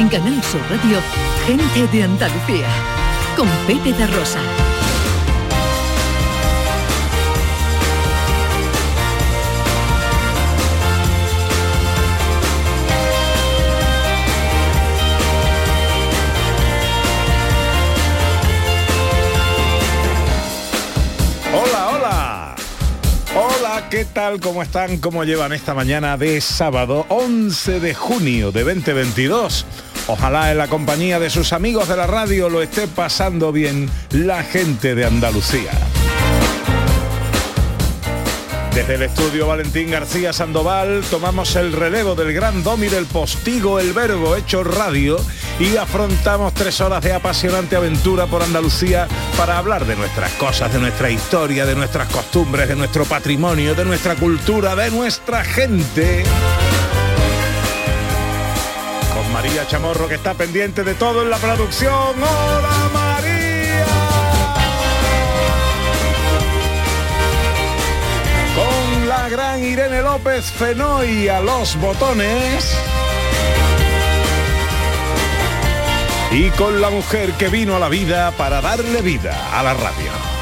En Canal Sur Radio, gente de Andalucía, con Pepe da Rosa. ¿qué tal? ¿Cómo están? ¿Cómo llevan esta mañana de sábado 11 de junio de 2022? Ojalá en la compañía de sus amigos de la radio lo esté pasando bien la gente de Andalucía. Desde el estudio Valentín García Sandoval tomamos el relevo del gran domi del postigo El Verbo hecho radio y afrontamos tres horas de apasionante aventura por Andalucía para hablar de nuestras cosas, de nuestra historia, de nuestras costumbres, de nuestro patrimonio, de nuestra cultura, de nuestra gente. María Chamorro que está pendiente de todo en la producción. ¡Hola María! Con la gran Irene López Fenoy a los botones. Y con la mujer que vino a la vida para darle vida a la radio.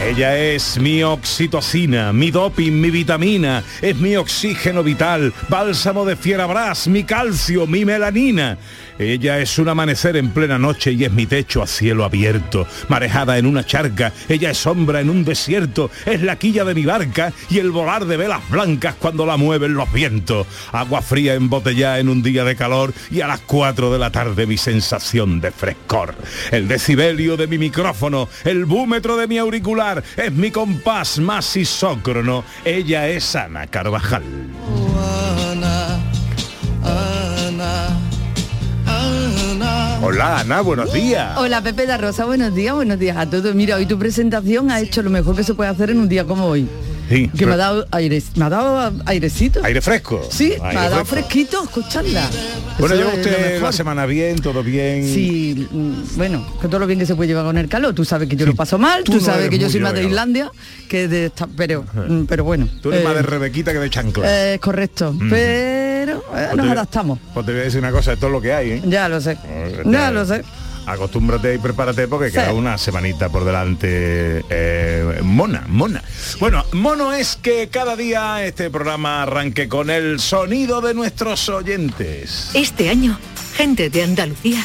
Ella es mi oxitocina, mi doping, mi vitamina, es mi oxígeno vital, bálsamo de fierabras, mi calcio, mi melanina. Ella es un amanecer en plena noche y es mi techo a cielo abierto, marejada en una charca, ella es sombra en un desierto, es la quilla de mi barca y el volar de velas blancas cuando la mueven los vientos, agua fría embotellada en un día de calor y a las 4 de la tarde mi sensación de frescor. El decibelio de mi micrófono, el búmetro de mi auricular, es mi compás más isócrono, ella es Ana Carvajal. Hola Ana, buenos días. Hola Pepe da Rosa, buenos días, buenos días a todos. Mira, hoy tu presentación ha hecho lo mejor que se puede hacer en un día como hoy. Sí, Que me ha dado aire, me ha dado airecito. Aire fresco. Sí, Aire me ha dado fresco. fresquito escucharla. Bueno, lleva usted la semana bien, todo bien. Sí, mm, bueno, que todo lo bien que se puede llevar con el calor. Tú sabes que yo lo paso mal, tú tú, no sabes que yo soy más de. Islandia, que de esta, pero, mm, pero bueno. Tú eres eh, más de Rebequita que de chancla. eh, Es correcto, pero eh, Pues nos te- adaptamos. Pues te voy a decir una cosa, esto es lo que hay, ¿eh? Ya lo sé, Eh, ya lo sé. Acostúmbrate y prepárate porque Sí. queda una semanita por delante eh, mona, mona. Bueno, mono es que cada día este programa arranque con el sonido de nuestros oyentes. Este año, gente de Andalucía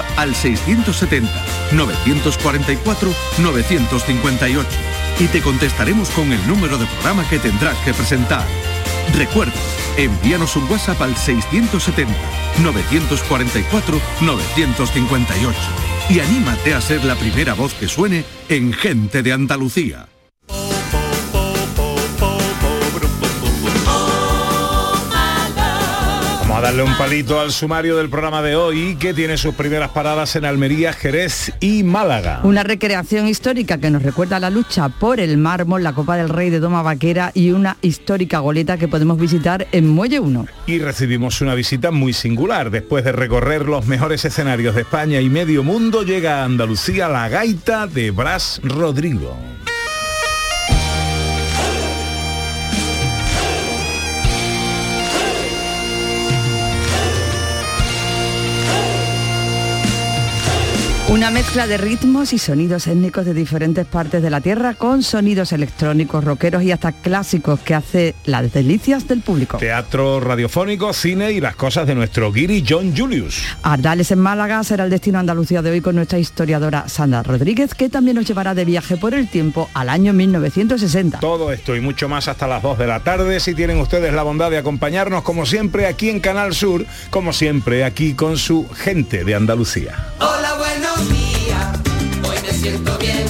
al 670-944-958 y te contestaremos con el número de programa que tendrás que presentar. Recuerda, envíanos un WhatsApp al 670-944-958 y anímate a ser la primera voz que suene en Gente de Andalucía. A darle un palito al sumario del programa de hoy que tiene sus primeras paradas en Almería, Jerez y Málaga. Una recreación histórica que nos recuerda la lucha por el mármol, la Copa del Rey de Doma Vaquera y una histórica goleta que podemos visitar en Muelle 1. Y recibimos una visita muy singular. Después de recorrer los mejores escenarios de España y medio mundo, llega a Andalucía la gaita de Bras Rodrigo. Una mezcla de ritmos y sonidos étnicos de diferentes partes de la Tierra con sonidos electrónicos, rockeros y hasta clásicos que hace las delicias del público. Teatro radiofónico, cine y las cosas de nuestro guiri John Julius. Ardales en Málaga será el destino Andalucía de hoy con nuestra historiadora Sandra Rodríguez, que también nos llevará de viaje por el tiempo al año 1960. Todo esto y mucho más hasta las 2 de la tarde. Si tienen ustedes la bondad de acompañarnos, como siempre, aquí en Canal Sur, como siempre, aquí con su gente de Andalucía. Hola, me siento bien.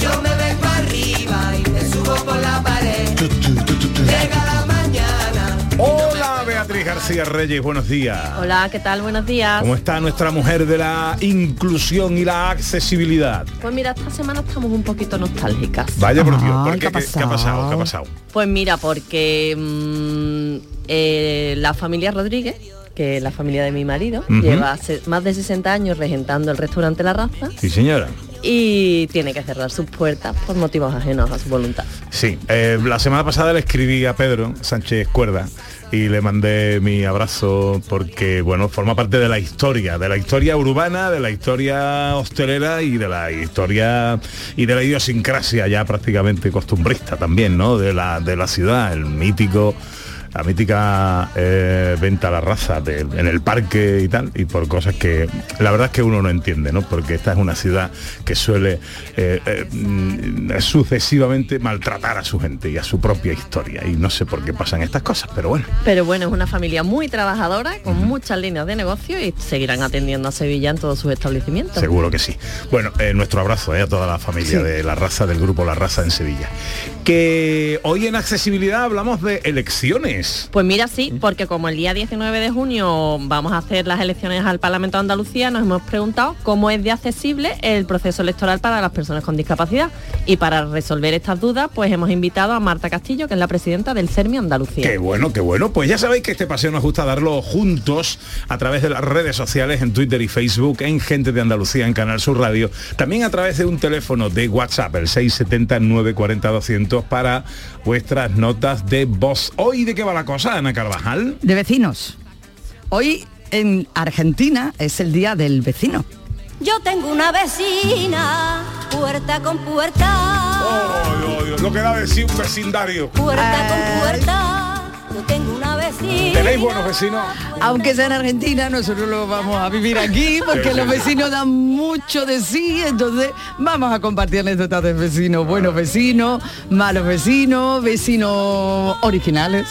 Yo me vengo arriba y me subo por la pared. Llega la mañana. Hola, Beatriz García Reyes, buenos días. Hola, ¿qué tal? Buenos días. ¿Cómo está nuestra mujer de la inclusión y la accesibilidad? Pues mira, esta semana estamos un poquito nostálgicas. Vaya por Dios, Ay, ¿por ¿qué qué? ha ¿Qué, qué ha pasado? ¿Qué ha pasado? pasado? Pues mira, porque mm, eh, la familia Rodríguez, que la familia de mi marido, lleva más de 60 años regentando el restaurante La Raza Sí, señora. y tiene que cerrar sus puertas por motivos ajenos a su voluntad. Sí, eh, la semana pasada le escribí a Pedro Sánchez Cuerda y le mandé mi abrazo porque, bueno, forma parte de la historia, de la historia urbana, de la historia hostelera y de la historia y de la idiosincrasia ya prácticamente costumbrista también, ¿no? De la, de la ciudad, el mítico la mítica eh, venta a la raza de- en el parque y tal, y por cosas que la verdad es que uno no entiende, ¿no? Porque esta es una ciudad que suele eh, eh, mm, sucesivamente maltratar a su gente y a su propia historia. Y no sé por qué pasan estas cosas, pero bueno. Pero bueno, es una familia muy trabajadora, con muchas líneas de negocio y seguirán atendiendo a Sevilla en todos sus establecimientos. Seguro que sí. Bueno, nuestro abrazo a toda la familia de La Raza, del grupo La Raza en Sevilla. Que hoy en accesibilidad hablamos de elecciones. Pues mira, sí, porque como el día 19 de junio vamos a hacer las elecciones al Parlamento de Andalucía, nos hemos preguntado cómo es de accesible el proceso electoral para las personas con discapacidad. Y para resolver estas dudas, pues hemos invitado a Marta Castillo, que es la presidenta del CERMI Andalucía. Qué bueno, qué bueno. Pues ya sabéis que este paseo nos gusta darlo juntos a través de las redes sociales, en Twitter y Facebook, en Gente de Andalucía, en Canal Sur Radio. También a través de un teléfono de WhatsApp, el 670-940-200, para vuestras notas de voz. ¿Hoy de qué va la cosa, Ana Carvajal? De vecinos. Hoy en Argentina es el día del vecino. Yo tengo una vecina, puerta con puerta, lo que da de sí un vecindario. puerta con puerta. Yo tengo una vecina. ¿Tenéis buenos vecinos? Aunque sea en Argentina, nosotros lo vamos a vivir aquí porque Sí, los vecinos dan mucho de sí, entonces vamos a compartir anécdotas de vecinos, buenos vecinos, malos vecinos, vecinos originales.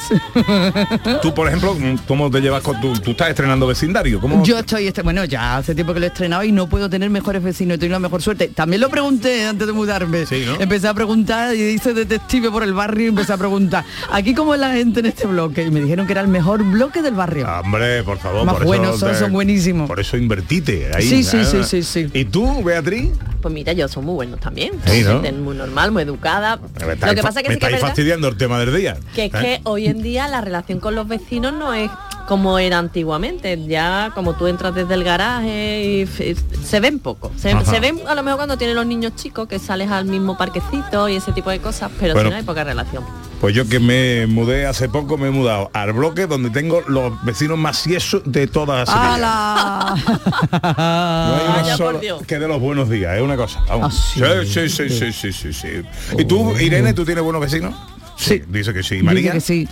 Tú, por ejemplo, ¿cómo te llevas con tu... Tú estás estrenando vecindario? ¿Cómo? Yo estoy, este, bueno, ya hace tiempo que lo he estrenado y no puedo tener mejores vecinos, he tenido la mejor suerte. También lo pregunté antes de mudarme. Sí, ¿no? Empecé a preguntar y hice detective por el barrio y empecé a preguntar, ¿aquí cómo es la gente en este bloque? Y me dijeron que era el mejor bloque del barrio. Hombre, por favor. Más por buenos eso son, buenísimos. Por eso invertite ahí. Sí, sí, ah. sí, sí, sí. ¿Y tú, Beatriz? Pues mira, yo soy muy buenos también. Sí, ¿no? Gente muy normal, muy educada. Lo que pasa que me sí que es estáis verdad fastidiando el tema del día. que es ¿eh? que hoy en día la relación con los vecinos no es como era antiguamente. Ya como tú entras desde el garaje y se ven poco. Se, ven a lo mejor cuando tienen los niños chicos que sales al mismo parquecito y ese tipo de cosas, pero Bueno. si no hay poca relación. Pues yo que me mudé hace poco, me he mudado al bloque donde tengo los vecinos más siesos de toda Sevilla. ¡Hala! No hay que de los buenos días, es una cosa. Ah, sí, sí. sí, sí, sí, sí. ¿Y tú, Irene, tú tienes buenos vecinos? Sí, dice que sí. Dice María. que sí.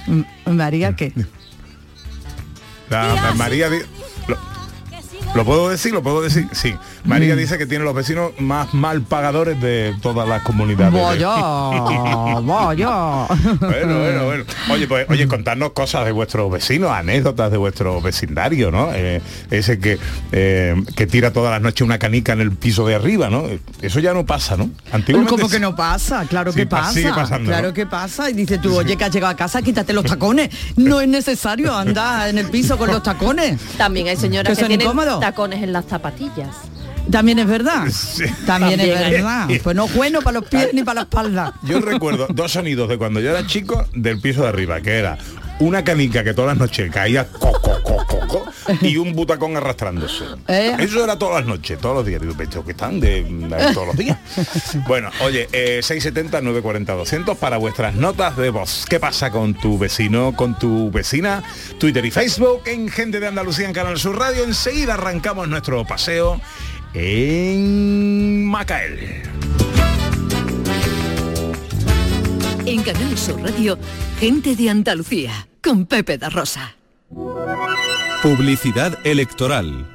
María, ¿qué? La- María lo, ¿lo puedo decir? ¿Lo puedo decir? Sí. María dice que tiene los vecinos más mal pagadores de todas las comunidades. Vaya, vaya. Bueno, bueno, bueno. Oye, pues, oye, contarnos cosas de vuestros vecinos, anécdotas de vuestro vecindario, ¿no? Eh, ese que, eh, que tira todas las noches una canica en el piso de arriba, ¿no? Eso ya no pasa, ¿no? Antiguamente ¿Cómo que no pasa? Claro Sí, que pa- pasa. sigue pasando, claro ¿no? que pasa. Y dice tú, oye, que has llegado a casa, quítate los tacones. No es necesario andar en el piso con los tacones. También hay señoras Que que, son tienen incómodos. Tacones en las zapatillas. También es verdad. Sí. También, es hay. verdad. Pues no es bueno para los pies ni para la espalda. Yo recuerdo dos sonidos de cuando yo era chico del piso de arriba, que era una canica que todas las noches caía co, y un butacón arrastrándose. ¿Eh? Eso era todas las noches, todos los días. Digo, "Pero que están de, de todos los días. Bueno, oye, eh, 670-940-200 para vuestras notas de voz. ¿Qué pasa con tu vecino, con tu vecina? Twitter y Facebook, en Gente de Andalucía en Canal Sur Radio. Enseguida arrancamos nuestro paseo en Macael. En Canal Sur Radio, gente de Andalucía, con Pepe da Rosa. Publicidad electoral.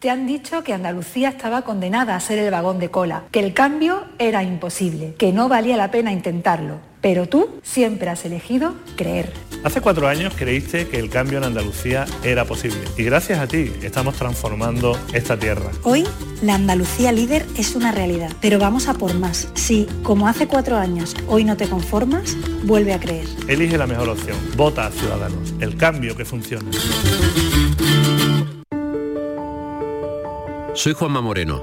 Te han dicho que Andalucía estaba condenada a ser el vagón de cola, que el cambio era imposible, que no valía la pena intentarlo. Pero tú siempre has elegido creer. Hace cuatro años creíste que el cambio en Andalucía era posible y gracias a ti estamos transformando esta tierra. Hoy, la Andalucía líder es una realidad, pero vamos a por más. Si, como hace cuatro años, hoy no te conformas, vuelve a creer. Elige la mejor opción. Vota a Ciudadanos. El cambio que funciona. Soy Juanma Moreno.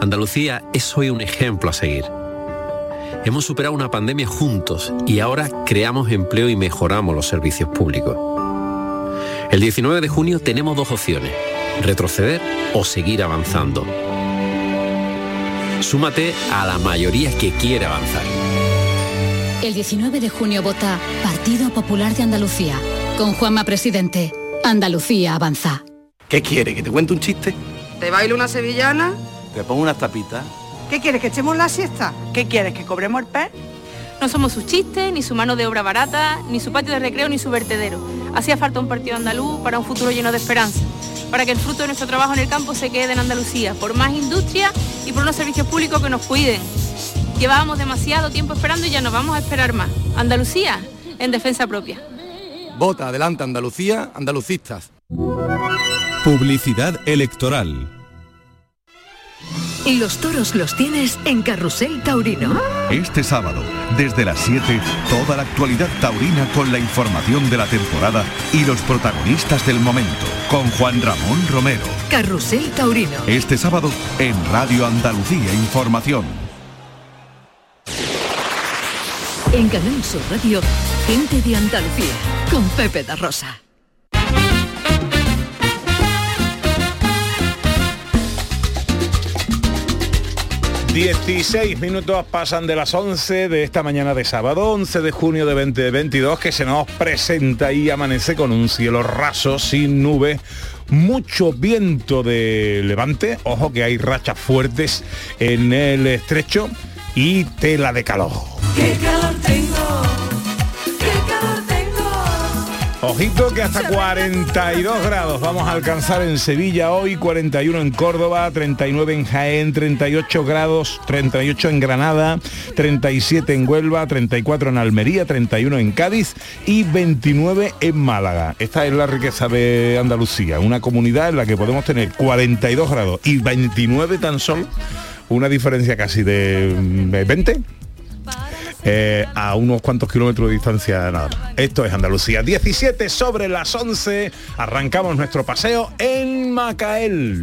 Andalucía es hoy un ejemplo a seguir. Hemos superado una pandemia juntos y ahora creamos empleo y mejoramos los servicios públicos. El 19 de junio tenemos dos opciones, retroceder o seguir avanzando. Súmate a la mayoría que quiere avanzar. El 19 de junio vota Partido Popular de Andalucía. Con Juanma Presidente. Andalucía avanza. ¿Qué quiere? ¿Que te cuente un chiste? ¿Te bailo una sevillana? ¿Te pongo unas tapitas? ¿Qué quieres? ¿Que echemos la siesta? ¿Qué quieres? ¿Que cobremos el pez? No somos su chiste, ni su mano de obra barata, ni su patio de recreo, ni su vertedero. Hacía falta un partido andaluz para un futuro lleno de esperanza, para que el fruto de nuestro trabajo en el campo se quede en Andalucía, por más industria y por unos servicios públicos que nos cuiden. Llevábamos demasiado tiempo esperando y ya no vamos a esperar más. Andalucía en defensa propia. Vota adelante Andalucía, andalucistas. Publicidad electoral. Y los toros los tienes en Carrusel Taurino. Este sábado, desde las 7, toda la actualidad taurina con la información de la temporada y los protagonistas del momento, con Juan Ramón Romero. Carrusel Taurino. Este sábado en Radio Andalucía Información. En Canal Sur Radio, gente de Andalucía, con Pepe da Rosa. 16 minutos pasan de las 11 de esta mañana de sábado, 11 de junio de 2022, que se nos presenta y amanece con un cielo raso, sin nubes, mucho viento de levante, ojo que hay rachas fuertes en el estrecho y tela de calor. Ojito que hasta 42 grados vamos a alcanzar en Sevilla hoy, 41 en Córdoba, 39 en Jaén, 38 grados, 38 en Granada, 37 en Huelva, 34 en Almería, 31 en Cádiz y 29 en Málaga. Esta es la riqueza de Andalucía, una comunidad en la que podemos tener 42 grados y 29 tan solo, una diferencia casi de mm, 20 eh, a unos cuantos kilómetros de distancia nada. Esto es Andalucía. 17 sobre las 11. Arrancamos nuestro paseo en Macael.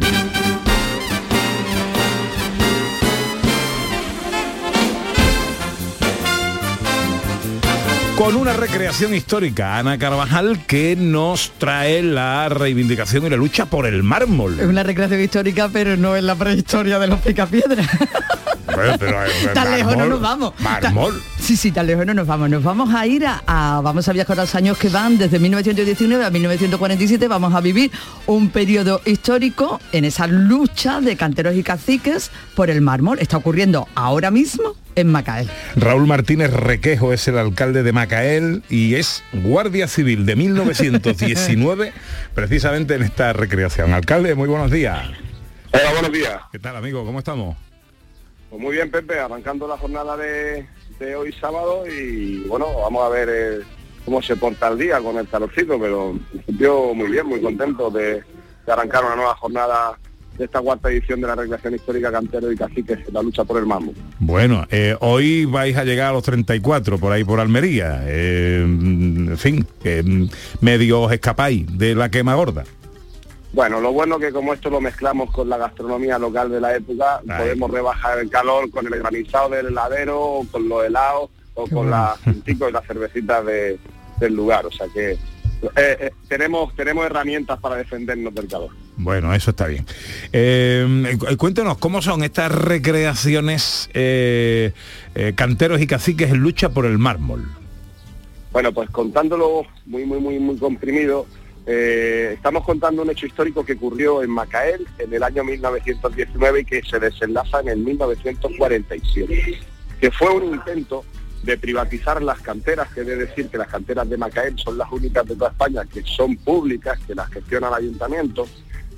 Con una recreación histórica, Ana Carvajal, que nos trae la reivindicación y la lucha por el mármol. Es una recreación histórica, pero no es la prehistoria de los picapiedras. Pero, eh, tan lejos no nos vamos. Mármol. Sí, sí, tan lejos no nos vamos. Nos vamos a ir a, a- vamos a viajar a los años que van desde 1919 a 1947. Vamos a vivir un periodo histórico en esa lucha de canteros y caciques por el mármol. Está ocurriendo ahora mismo en Macael. Raúl Martínez Requejo es el alcalde de Macael y es guardia civil de 1919 precisamente en esta recreación. Alcalde, muy buenos días. Hola, buenos días. ¿Qué tal, amigo? ¿Cómo estamos? Pues muy bien, Pepe, arrancando la jornada de, de hoy sábado y bueno, vamos a ver eh, cómo se porta el día con el calorcito, pero principio muy bien, muy contento de, de arrancar una nueva jornada de esta cuarta edición de la recreación histórica Cantero y Caciques, la lucha por el mármol. Bueno, eh, hoy vais a llegar a los 34 por ahí por Almería. Eh, en fin, que mm, medio os escapáis de la quema gorda. Bueno, lo bueno que como esto lo mezclamos con la gastronomía local de la época, podemos rebajar el calor con el granizado del heladero, o con los helados o con las punticos y las cervecitas de- del lugar. O sea que eh, eh, tenemos, tenemos herramientas para defendernos del calor. Bueno, eso está bien. Eh, cu- cuéntenos, ¿cómo son estas recreaciones eh, eh, canteros y caciques en lucha por el mármol? Bueno, pues contándolo muy, muy, muy, muy comprimido, Eh, estamos contando un hecho histórico que ocurrió en Macael en el año 1919 y que se desenlaza en el 1947, que fue un intento de privatizar las canteras, que de decir que las canteras de Macael son las únicas de toda España que son públicas, que las gestiona el ayuntamiento.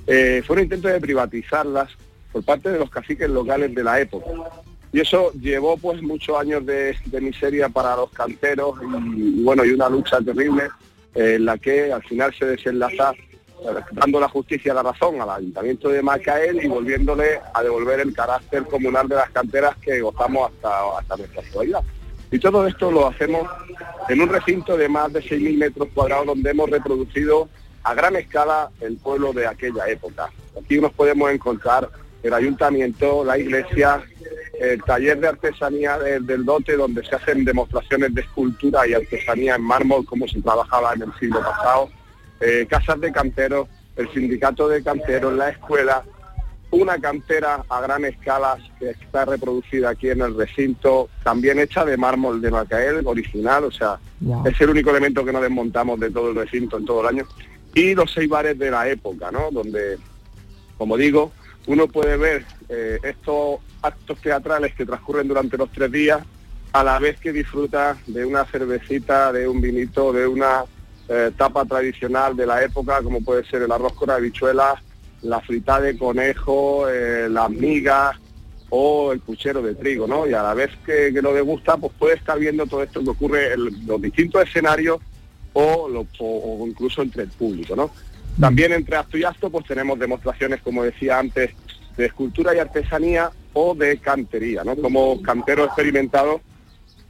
Eh, fue un intento de privatizarlas por parte de los caciques locales de la época. Y eso llevó pues muchos años de, miseria para los canteros y, y, bueno, y una lucha terrible eh, en la que al final se desenlaza eh, dando la justicia la razón al ayuntamiento de Macael y volviéndole a devolver el carácter comunal de las canteras que gozamos hasta, hasta nuestra actualidad. Y todo esto lo hacemos en un recinto de más de 6.000 metros cuadrados donde hemos reproducido a gran escala el pueblo de aquella época. Aquí nos podemos encontrar el ayuntamiento, la iglesia, el taller de artesanía del, del dote donde se hacen demostraciones de escultura y artesanía en mármol como se trabajaba en el siglo pasado, eh, casas de canteros, el sindicato de canteros, la escuela, una cantera a gran escala que está reproducida aquí en el recinto, también hecha de mármol de Macael, original, o sea, Wow. es el único elemento que no desmontamos de todo el recinto en todo el año. Y los seis bares de la época, ¿no? Donde, como digo, uno puede ver eh, estos actos teatrales que transcurren durante los tres días a la vez que disfruta de una cervecita, de un vinito, de una eh, tapa tradicional de la época, como puede ser el arroz con habichuelas, la frita de conejo, eh, las migas o el puchero de trigo, ¿no? Y a la vez que, que lo degusta, pues puede estar viendo todo esto que ocurre en los distintos escenarios o, incluso entre el público, ¿no? También entre acto y acto, pues tenemos demostraciones, como decía antes, de escultura y artesanía o de cantería, ¿no? Como canteros experimentados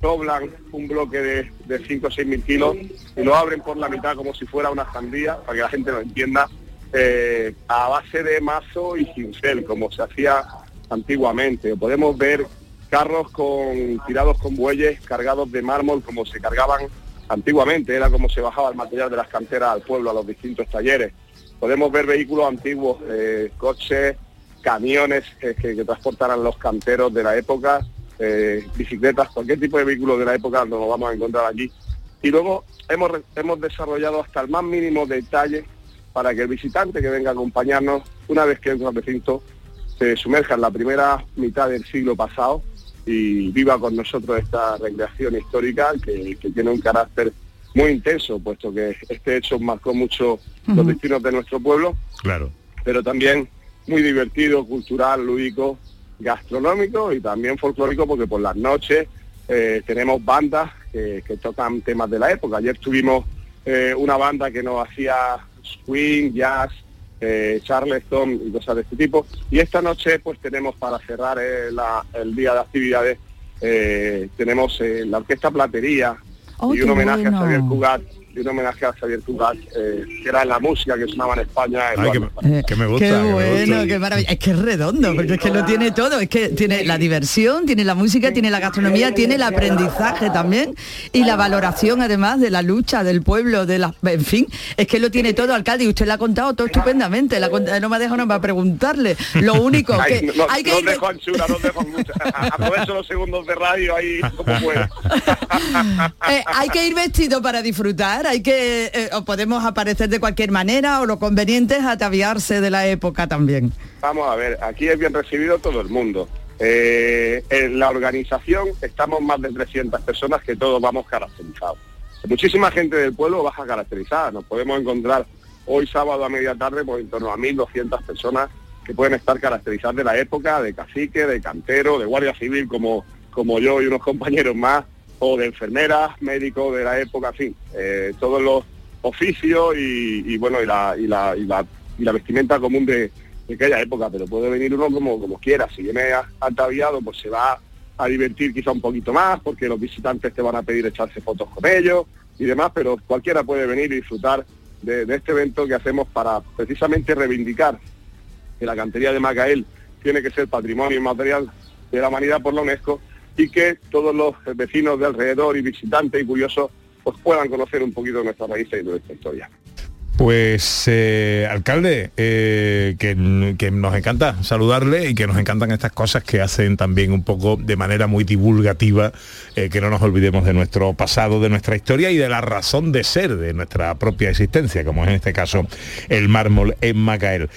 doblan un bloque de, de 5 o 6 mil kilos y lo abren por la mitad como si fuera una sandía, para que la gente lo entienda, eh, a base de mazo y cincel, como se hacía antiguamente. Podemos ver carros con tirados con bueyes cargados de mármol como se cargaban antiguamente, era como se bajaba el material de las canteras al pueblo, a los distintos talleres. Podemos ver vehículos antiguos, eh, coches, camiones eh, que, que transportaran los canteros de la época, eh, bicicletas, cualquier tipo de vehículo de la época nos lo vamos a encontrar aquí. Y luego hemos, hemos desarrollado hasta el más mínimo detalle para que el visitante que venga a acompañarnos, una vez que entra al recinto, se sumerja en la primera mitad del siglo pasado y viva con nosotros esta recreación histórica que, que tiene un carácter muy intenso, puesto que este hecho marcó mucho los destinos de nuestro pueblo, Claro. pero también muy divertido, cultural, lúdico, gastronómico y también folclórico porque por las noches eh, tenemos bandas que, que tocan temas de la época. Ayer tuvimos eh, una banda que nos hacía swing, jazz, eh, charleston y cosas de este tipo. Y esta noche pues tenemos para cerrar eh, la- el día de actividades, eh, tenemos eh, la Orquesta Platería Oh, y un homenaje bueno. a Xavier Cugat y un homenaje a Xavier Cugat, eh, que era la música que sonaba en España. en Ay, que, me gusta. Qué que me bueno, gusta. qué maravilla. Es que es redondo, porque es que lo tiene todo. Es que tiene la diversión, tiene la música, tiene la gastronomía, tiene el aprendizaje también y la valoración además de la lucha del pueblo, de la, en fin, es que lo tiene todo, alcalde, y usted le ha contado todo estupendamente. La no me ha dejado no para preguntarle. Lo único Ay, que no, hay que no ir- dejo anchura, no dejo mucho. A- Aprovecho los segundos de radio ahí como pueda. Eh, hay que ir vestido para disfrutar, hay que eh, o podemos aparecer de cualquier manera o lo conveniente es ataviarse de la época también. Vamos a ver, aquí es bien recibido todo el mundo. Eh, en la organización estamos más de 300 personas que todos vamos caracterizados. Muchísima gente del pueblo baja caracterizada. Nos podemos encontrar hoy sábado a media tarde pues, en torno a 1.200 personas que pueden estar caracterizadas de la época, de cacique, de cantero, de guardia civil como, como yo y unos compañeros más, o de enfermeras, médicos de la época, en fin, eh, todos los oficios y, bueno, y la, vestimenta común de, de aquella época, pero puede venir uno como, como quiera. Si viene ataviado, pues se va a divertir quizá un poquito más, porque los visitantes te van a pedir echarse fotos con ellos y demás, pero cualquiera puede venir y disfrutar de, de este evento que hacemos para precisamente reivindicar que la cantería de Macael tiene que ser patrimonio inmaterial de la humanidad por la UNESCO y que todos los vecinos de alrededor y visitantes y curiosos pues puedan conocer un poquito de nuestra raíces y de nuestra historia. Pues, eh, alcalde, eh, que, nos encanta saludarle y que nos encantan estas cosas que hacen también un poco de manera muy divulgativa, eh, que no nos olvidemos de nuestro pasado, de nuestra historia y de la razón de ser de nuestra propia existencia, como es en este caso el mármol en Macael.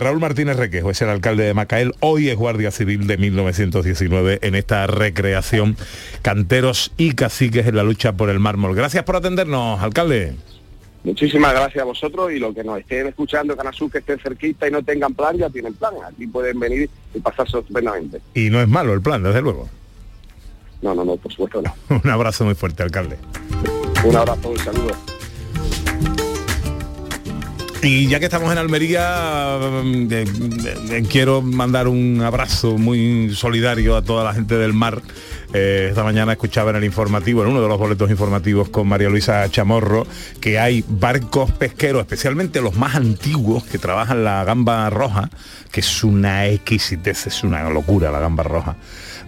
Raúl Martínez Requejo es el alcalde de Macael, hoy es Guardia Civil de 1919 en esta recreación Canteros y Caciques en la lucha por el mármol. Gracias por atendernos, alcalde. Muchísimas gracias a vosotros y los que nos estén escuchando, Canasur, que estén cerquita y no tengan plan, ya tienen plan. Aquí pueden venir y pasarse estupendamente. Y no es malo el plan, desde luego. No, no, no, por supuesto no. Un abrazo muy fuerte, alcalde. Un abrazo, un saludo. Y ya que estamos en Almería, mm, eh, eh, quiero mandar un abrazo muy solidario a toda la gente del mar. Eh, esta mañana escuchaba en el informativo, en uno de los boletos informativos con María Luisa Chamorro, que hay barcos pesqueros, especialmente los más antiguos, que trabajan la gamba roja, que es una exquisitez, es una locura la gamba roja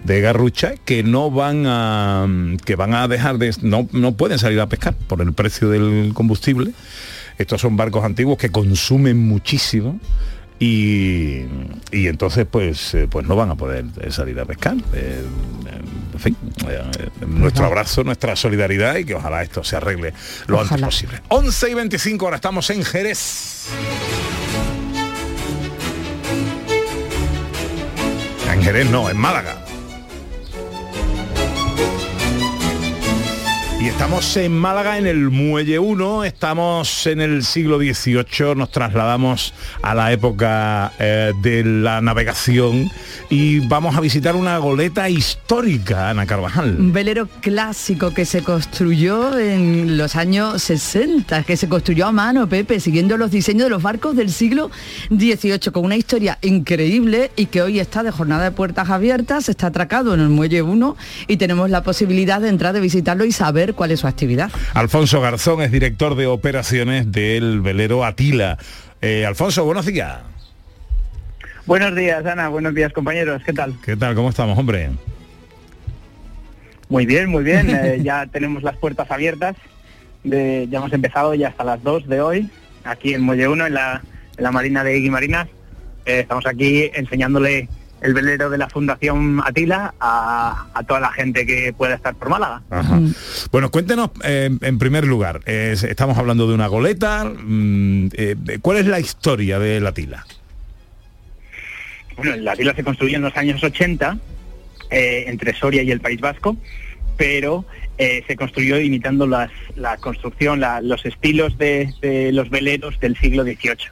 de Garrucha que no van a que van a dejar de no, no pueden salir a pescar por el precio del combustible estos son barcos antiguos que consumen muchísimo y, y entonces pues eh, pues no van a poder eh, salir a pescar. Eh, en fin eh, nuestro abrazo nuestra solidaridad y que ojalá esto se arregle lo antes posible. 11 y 25 ahora estamos en Jerez. En Jerez no en Málaga Estamos en Málaga en el Muelle 1, estamos en el siglo XVIII, nos trasladamos a la época eh, de la navegación y vamos a visitar una goleta histórica, Ana Carvajal. Un velero clásico que se construyó en los años 60, que se construyó a mano, Pepe, siguiendo los diseños de los barcos del siglo XVIII, con una historia increíble y que hoy está de jornada de puertas abiertas, está atracado en el Muelle 1 y tenemos la posibilidad de entrar, de visitarlo y saber cuál es su actividad. Alfonso Garzón es director de operaciones del velero Atila. Eh, Alfonso, buenos días. Buenos días, Ana. Buenos días, compañeros. ¿Qué tal? ¿Qué tal? ¿Cómo estamos, hombre? Muy bien, muy bien. Eh, ya tenemos las puertas abiertas. De, ya hemos empezado ya hasta las 2 de hoy, aquí en Muelle 1, en la, en la Marina de Guimarinas. Eh, estamos aquí enseñándole el velero de la Fundación Atila a, a toda la gente que pueda estar por Málaga. Ajá. Bueno, cuéntenos, eh, en primer lugar, eh, estamos hablando de una goleta. mm, eh, ¿Cuál es la historia de la tila? Bueno, la Atila se construyó en los años 80 eh, entre Soria y el País Vasco, pero eh, se construyó imitando las, la construcción, la- los estilos de, de los veleros del siglo XVIII,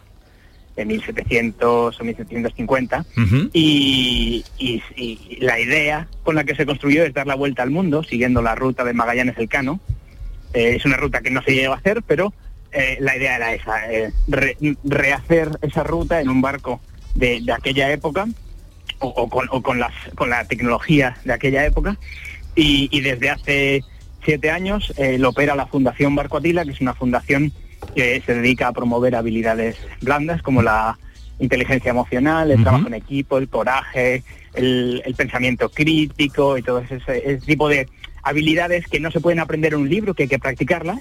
de 1700 o 1750. y, y- y la idea con la que se construyó es dar la vuelta al mundo siguiendo la ruta de Magallanes Elcano. Eh, es una ruta que no se llegó a hacer, pero eh, la idea era esa, eh, re- rehacer esa ruta en un barco de, de aquella época o, o con, o con las, con la tecnología de aquella época. Y, y desde hace siete años eh, lo opera la Fundación Barco Atila, que es una fundación que se dedica a promover habilidades blandas como la inteligencia emocional, el trabajo en equipo, el coraje, el, el pensamiento crítico y todo ese, ese tipo de habilidades que no se pueden aprender en un libro, que hay que practicarlas,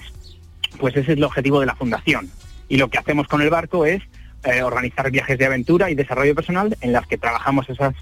pues ese es el objetivo de la fundación. Y lo que hacemos con el barco es eh, organizar viajes de aventura y desarrollo personal en las que trabajamos esas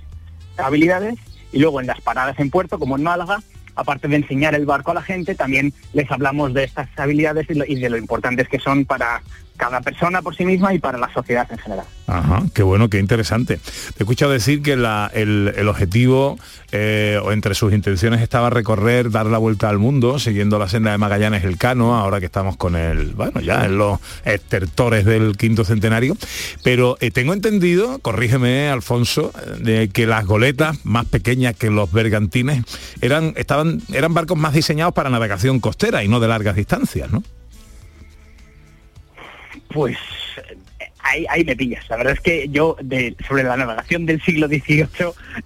habilidades y luego en las paradas en puerto, como en Málaga, aparte de enseñar el barco a la gente, también les hablamos de estas habilidades y, de lo importantes que son para cada persona por sí misma y para la sociedad en general. Ajá, qué bueno, qué interesante. Te he escuchado decir que la- el, el objetivo eh, o entre sus intenciones estaba recorrer, dar la vuelta al mundo, siguiendo la senda de Magallanes Elcano, ahora que estamos con el, bueno, ya en los estertores del quinto centenario. Pero eh, tengo entendido, corrígeme, Alfonso, de que las goletas más pequeñas que los bergantines eran, estaban, eran barcos más diseñados para navegación costera y no de largas distancias, ¿no? Pues ahí, ahí me pillas. La verdad es que yo de, sobre la navegación del siglo XVIII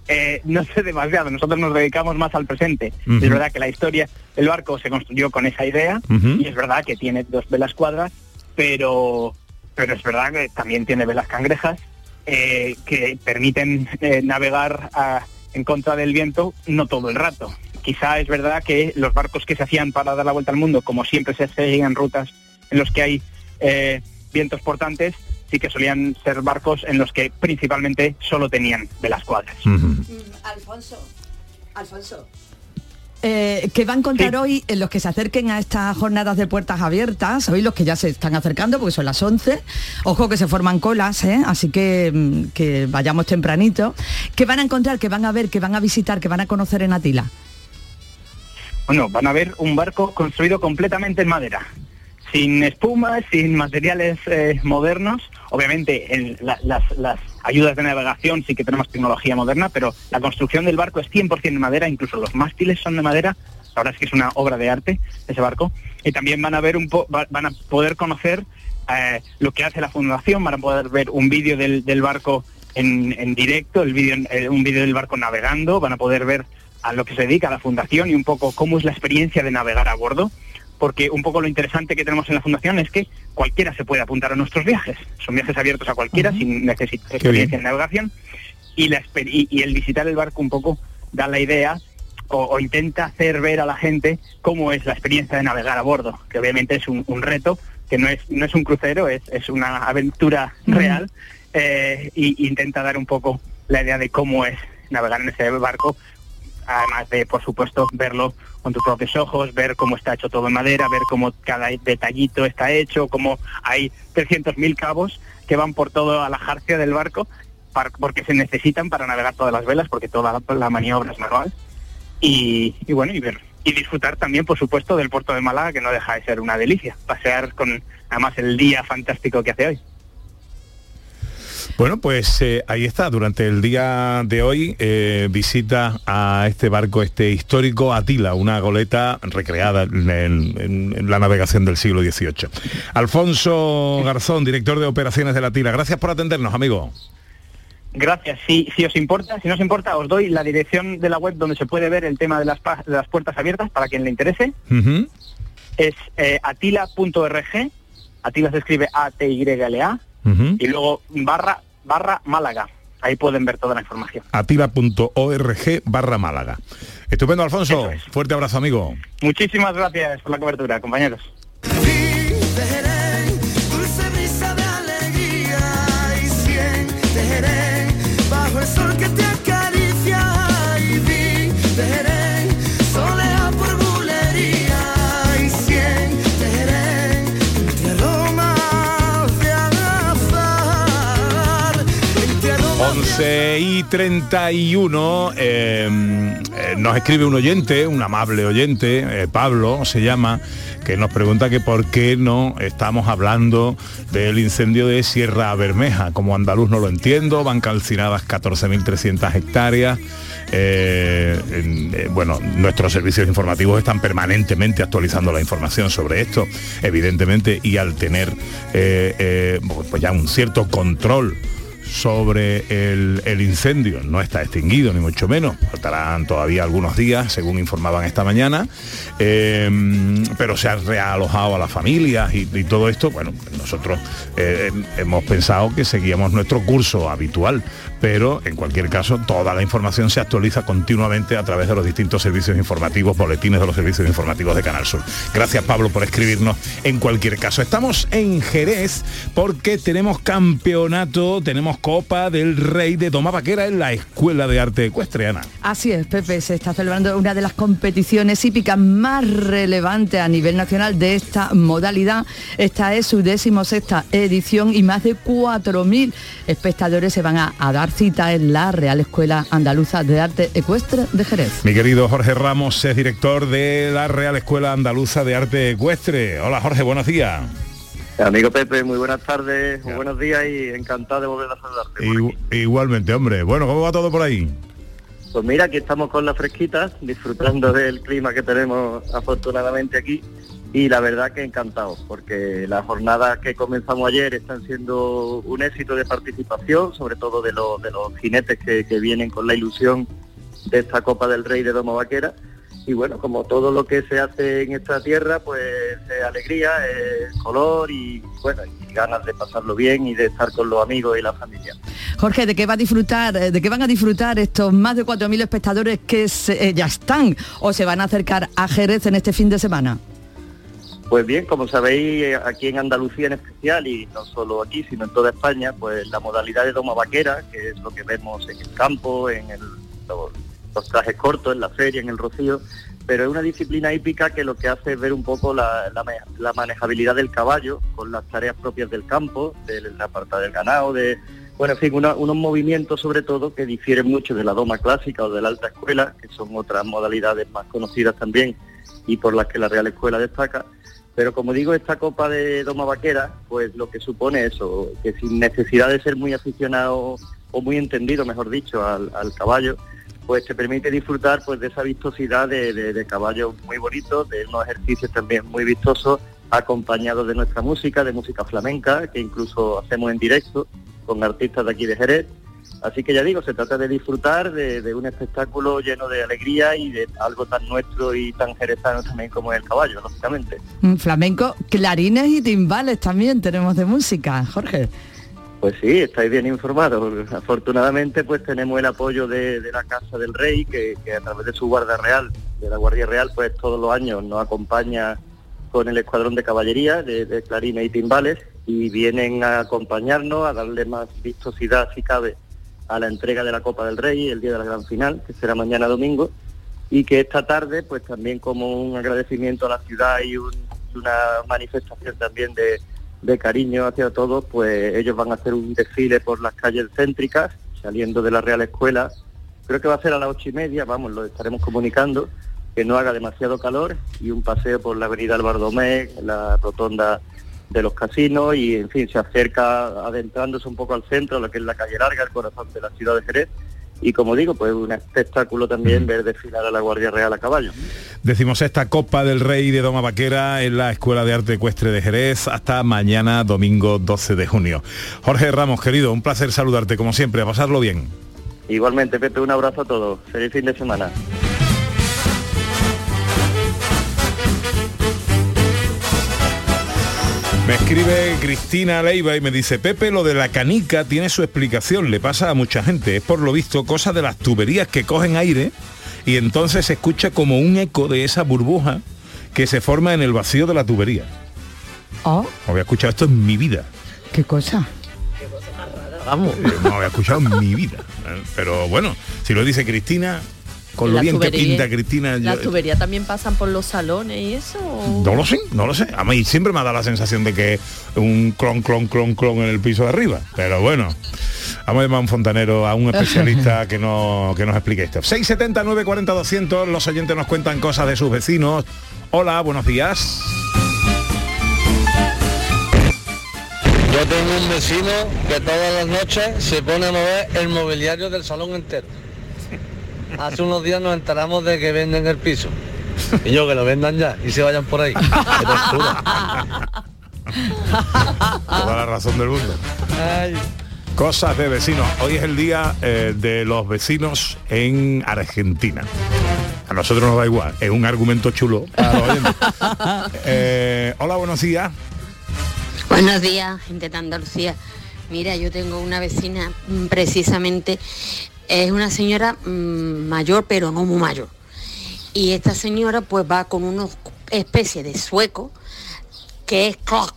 eh, no sé demasiado. Nosotros nos dedicamos más al presente. Es verdad que la historia del barco se construyó con esa idea y es verdad que tiene dos velas cuadras, pero, pero es verdad que también tiene velas cangrejas eh, que permiten eh, navegar a- en contra del viento no todo el rato. Quizá es verdad que los barcos que se hacían para dar la vuelta al mundo, como siempre se seguían rutas en los que hay vientos portantes, sí que solían ser barcos en los que principalmente solo tenían velas cuadras. Alfonso, Alfonso. Eh, ¿Qué va a encontrar hoy en los que se acerquen a estas jornadas de puertas abiertas? Hoy los que ya se están acercando, porque son las 11. Ojo que se forman colas, ¿eh? así que, mm, que vayamos tempranito. ¿Qué van a encontrar, qué van a ver, qué van a visitar, qué van a conocer en Atila? Bueno, van a ver un barco construido completamente en madera, sin espuma, sin materiales eh, modernos. Obviamente en la- las, ayudas de navegación sí que tenemos tecnología moderna, pero la construcción del barco es 100% en madera, incluso los mástiles son de madera. La verdad es que es una obra de arte ese barco. Y también van a ver van a poder conocer eh, lo que hace la fundación, van a poder ver un vídeo del, barco en, directo, eh, un vídeo del barco navegando, van a poder ver a lo que se dedica la fundación y un poco cómo es la experiencia de navegar a bordo, porque un poco lo interesante que tenemos en la fundación es que cualquiera se puede apuntar a nuestros viajes, son viajes abiertos a cualquiera sin necesidad de experiencia en navegación. Y, la y, y el visitar el barco un poco da la idea o, o intenta hacer ver a la gente cómo es la experiencia de navegar a bordo, que obviamente es un, un reto, que no es, no es un crucero, es, es una aventura real, eh, y intenta dar un poco la idea de cómo es navegar en ese barco, además de, por supuesto, verlo con tus propios ojos, ver cómo está hecho todo en madera, ver cómo cada detallito está hecho, cómo hay 300.000 cabos que van por toda la jarcia del barco, par- porque se necesitan para navegar todas las velas, porque toda la, la maniobra es manual. Y, y bueno, y ver y disfrutar también, por supuesto, del puerto de Málaga, que no deja de ser una delicia. Pasear con, además, el día fantástico que hace hoy. Bueno, pues eh, ahí está, durante el día de hoy eh, visita a este barco, este histórico Atila, una goleta recreada en, en- en la navegación del siglo XVIII. Alfonso Garzón, director de operaciones de la Atila, gracias por atendernos, amigo. Gracias. Si, si os importa, si no os importa, os doy la dirección de la web donde se puede ver el tema de las, pa- de las puertas abiertas para quien le interese. Es eh, atila.org, Atila se escribe A-T-Y-L-A, y luego barra, barra Málaga. Ahí pueden ver toda la información. atila.org barra Málaga. Estupendo, Alfonso. Fuerte abrazo, amigo. Muchísimas gracias por la cobertura, compañeros. 12 y 31 em, eh, nos escribe un oyente, un amable oyente, eh, Pablo se llama, que nos pregunta que por qué no estamos hablando del incendio de Sierra Bermeja. Como andaluz no lo entiendo, van calcinadas 14.300 hectáreas. Eh, bueno, nuestros servicios informativos están permanentemente actualizando la información sobre esto, evidentemente, y al tener pues ya un cierto control sobre el, incendio. No está extinguido, ni mucho menos. Faltarán todavía algunos días, según informaban esta mañana. Eh, pero se ha realojado a las familias y, todo esto. Bueno, nosotros eh, hemos pensado que seguíamos nuestro curso habitual. Pero en cualquier caso, toda la información se actualiza continuamente a través de los distintos servicios informativos, boletines de los servicios informativos de Canal Sur. Gracias Pablo por escribirnos en cualquier caso. Estamos en Jerez porque tenemos campeonato, tenemos Copa del Rey de Toma Vaquera en la Escuela de Arte Ecuestriana. Así es, Pepe, se está celebrando una de las competiciones hípicas más relevantes a nivel nacional de esta modalidad. Esta es su decimosexta edición y más de 4.000 espectadores se van a, a dar cita en la Real Escuela Andaluza de Arte Ecuestre de Jerez. Mi querido Jorge Ramos es director de la Real Escuela Andaluza de Arte Ecuestre. Hola Jorge, buenos días. Amigo Pepe, muy buenas tardes, muy buenos días y encantado de volver a saludarte. Igu- igualmente, hombre. Bueno, ¿cómo va todo por ahí? Pues mira, aquí estamos con las fresquitas, disfrutando del clima que tenemos afortunadamente aquí y la verdad que encantado, porque las jornadas que comenzamos ayer están siendo un éxito de participación, sobre todo de, los de los jinetes que, que vienen con la ilusión de esta Copa del Rey de Domo Vaquera. Y bueno, como todo lo que se hace en esta tierra, pues es alegría, es color y bueno, y ganas de pasarlo bien y de estar con los amigos y la familia. Jorge, ¿de qué va a disfrutar? eh, ¿De qué van a disfrutar estos más de 4.000 espectadores que se- eh, ya están o se van a acercar a Jerez en este fin de semana? Pues bien, como sabéis, eh, aquí en Andalucía en especial, y no solo aquí, sino en toda España, pues la modalidad de doma vaquera, que es lo que vemos en el campo, en el- los trajes cortos, en la feria, en el rocío, pero es una disciplina hípica que lo que hace es ver un poco la, manejabilidad del caballo con las tareas propias del campo, de la apartada del ganado, de, bueno, en fin, unos movimientos sobre todo que difieren mucho de la doma clásica o de la alta escuela, que son otras modalidades más conocidas también y por las que la Real Escuela destaca. Pero como digo, esta copa de doma vaquera, pues lo que supone eso, que sin necesidad de ser muy aficionado o muy entendido, mejor dicho, al caballo, pues te permite disfrutar pues de esa vistosidad de, de- caballos muy bonitos, de unos ejercicios también muy vistosos, acompañados de nuestra música, de música flamenca, que incluso hacemos en directo con artistas de aquí de Jerez. Así que ya digo, se trata de disfrutar de, de un espectáculo lleno de alegría y de algo tan nuestro y tan jerezano también como es el caballo, lógicamente. Mm, Flamenco, clarines y timbales también tenemos de música, Jorge. Pues sí, estáis bien informados. Afortunadamente, pues tenemos el apoyo de, la Casa del Rey, que, a través de su Guardia Real, de la Guardia Real, pues todos los años nos acompaña con el escuadrón de caballería, de, clarines y timbales, y vienen a acompañarnos, a darle más vistosidad, si cabe, a la entrega de la Copa del Rey, el día de la gran final, que será mañana domingo, y que esta tarde, pues también como un agradecimiento a la ciudad y un- y una manifestación también de, de cariño hacia todos, pues ellos van a hacer un desfile por las calles céntricas, saliendo de la Real Escuela. Creo que va a ser a las ocho y media, vamos, lo estaremos comunicando, que no haga demasiado calor y un paseo por la avenida Albardomé, la rotonda de los casinos y, en fin, se acerca adentrándose un poco al centro, lo que es la calle larga, el corazón de la ciudad de Jerez. Y como digo, pues un espectáculo también ver desfilar a la Guardia Real a caballo. Decimos esta Copa del Rey de Doma Vaquera en la Escuela de Arte Ecuestre de Jerez hasta mañana domingo 12 de junio. Jorge Ramos, querido, un placer saludarte como siempre, a pasarlo bien. Igualmente, Pepe, un abrazo a todos. Feliz fin de semana. Escribe Cristina Leiva y me dice, Pepe, lo de la canica tiene su explicación, le pasa a mucha gente, es por lo visto cosa de las tuberías que cogen aire y entonces se escucha como un eco de esa burbuja que se forma en el vacío de la tubería. Oh, No había escuchado esto en mi vida. qué cosa. Vamos. No había escuchado en mi vida. ¿eh? Pero bueno, si lo dice Cristina, con lo bien que pinta Cristina, yo- ¿Las tuberías también pasan por los salones y eso? o- no lo sé, no lo sé. A mí siempre me ha dado la sensación de que un clon, clon, clon, clon en el piso de arriba. Pero bueno, vamos a llamar a un fontanero, a un especialista que, no, que nos explique esto. 670 940 200, los oyentes nos cuentan cosas de sus vecinos. Hola, buenos días. Yo tengo un vecino que todas las noches se pone a mover el mobiliario del salón entero. Hace unos días nos enteramos de que venden el piso. Y yo que lo vendan ya y se vayan por ahí. Qué tortura. Toda la razón del mundo. Cosas de vecinos. Hoy es el día eh, de los vecinos en Argentina. A nosotros nos da igual, es un argumento chulo. para los oyentes. Eh, hola, buenos días. Buenos días, gente de Andalucía. Mira, yo tengo una vecina mm, precisamente, es una señora mayor, pero no muy mayor. Y esta señora pues va con una especie de sueco que es cloc.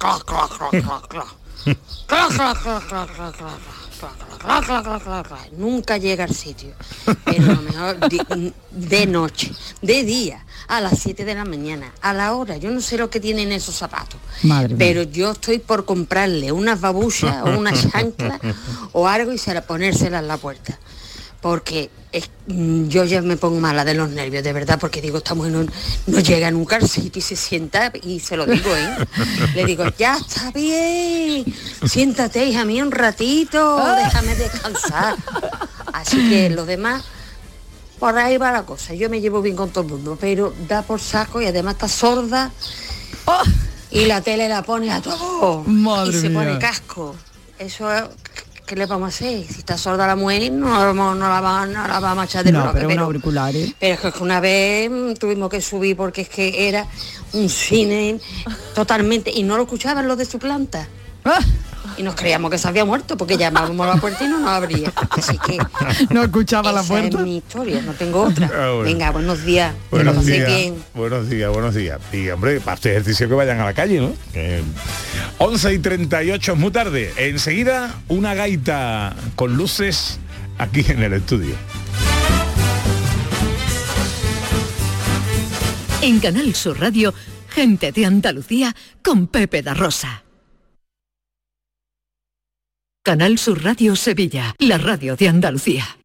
Nunca llega al sitio. Pero a lo mejor de, de, noche, de día, a las 7 de la mañana, a la hora. Yo no sé lo que tienen esos zapatos. Madre pero mía. yo estoy por comprarle unas babuchas o una chancla o algo y será ponérsela en la puerta. Porque es- mm, yo ya me pongo mala de los nervios, de verdad, porque digo, esta mujer no, no llega nunca al sitio y se sienta, y se lo digo, ¿eh? Le digo, ya está bien, siéntate, hija mía, un ratito, déjame descansar. Así que los demás, por ahí va la cosa. Yo me llevo bien con todo el mundo, pero da por saco y además está sorda. Y la tele la pone a todo. Madre y se pone casco. Eso es- ¿Qué le vamos a hacer? Si está sorda la mujer, no, la vamos- no la, va- no la vamos a echar de No, bloque, pero pero, auricular, ¿eh? pero es que una vez tuvimos que subir porque es que era un cine totalmente y no lo escuchaban los de su planta. Y nos creíamos que se había muerto porque llamábamos a la puerta y no nos abría. Así que no escuchaba la puerta. es mi historia, no tengo otra. Ah, bueno. Venga, buenos días. Buenos días, bien. buenos días, buenos días. Y hombre, para este ejercicio que vayan a la calle, ¿no? Que 11 y 38 es muy tarde. Enseguida una gaita con luces aquí en el estudio. En Canal Sur Radio, gente de Andalucía con Pepe da Rosa. Canal Sur Radio Sevilla, la radio de Andalucía.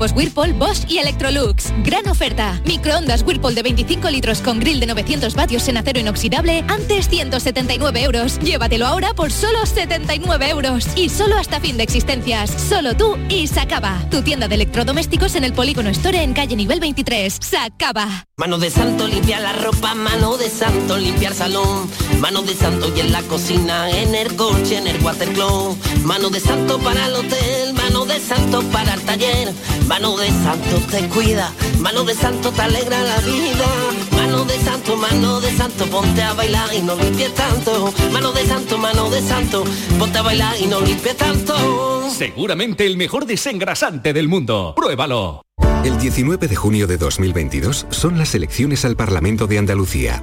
Grupos Whirlpool, Bosch y Electrolux. Gran oferta. Microondas Whirlpool de 25 litros con grill de 900 vatios en acero inoxidable. Antes 179 euros. Llévatelo ahora por solo 79 euros. Y solo hasta fin de existencias. Solo tú y Sacaba. Tu tienda de electrodomésticos en el Polígono Store en calle nivel 23. Sacaba. Mano de santo limpiar la ropa, mano de santo limpiar salón, mano de santo y en la cocina, en el coche, en el watercloak, mano de santo para el hotel, mano de santo para el taller, mano de santo te cuida, mano de santo te alegra la vida, mano de santo, mano de santo, ponte a bailar y no limpies tanto, mano de santo, mano de santo, ponte a bailar y no limpies tanto. Seguramente el mejor desengrasante del mundo. Pruébalo. El 19 de junio de 2022 son las elecciones al Parlamento de Andalucía.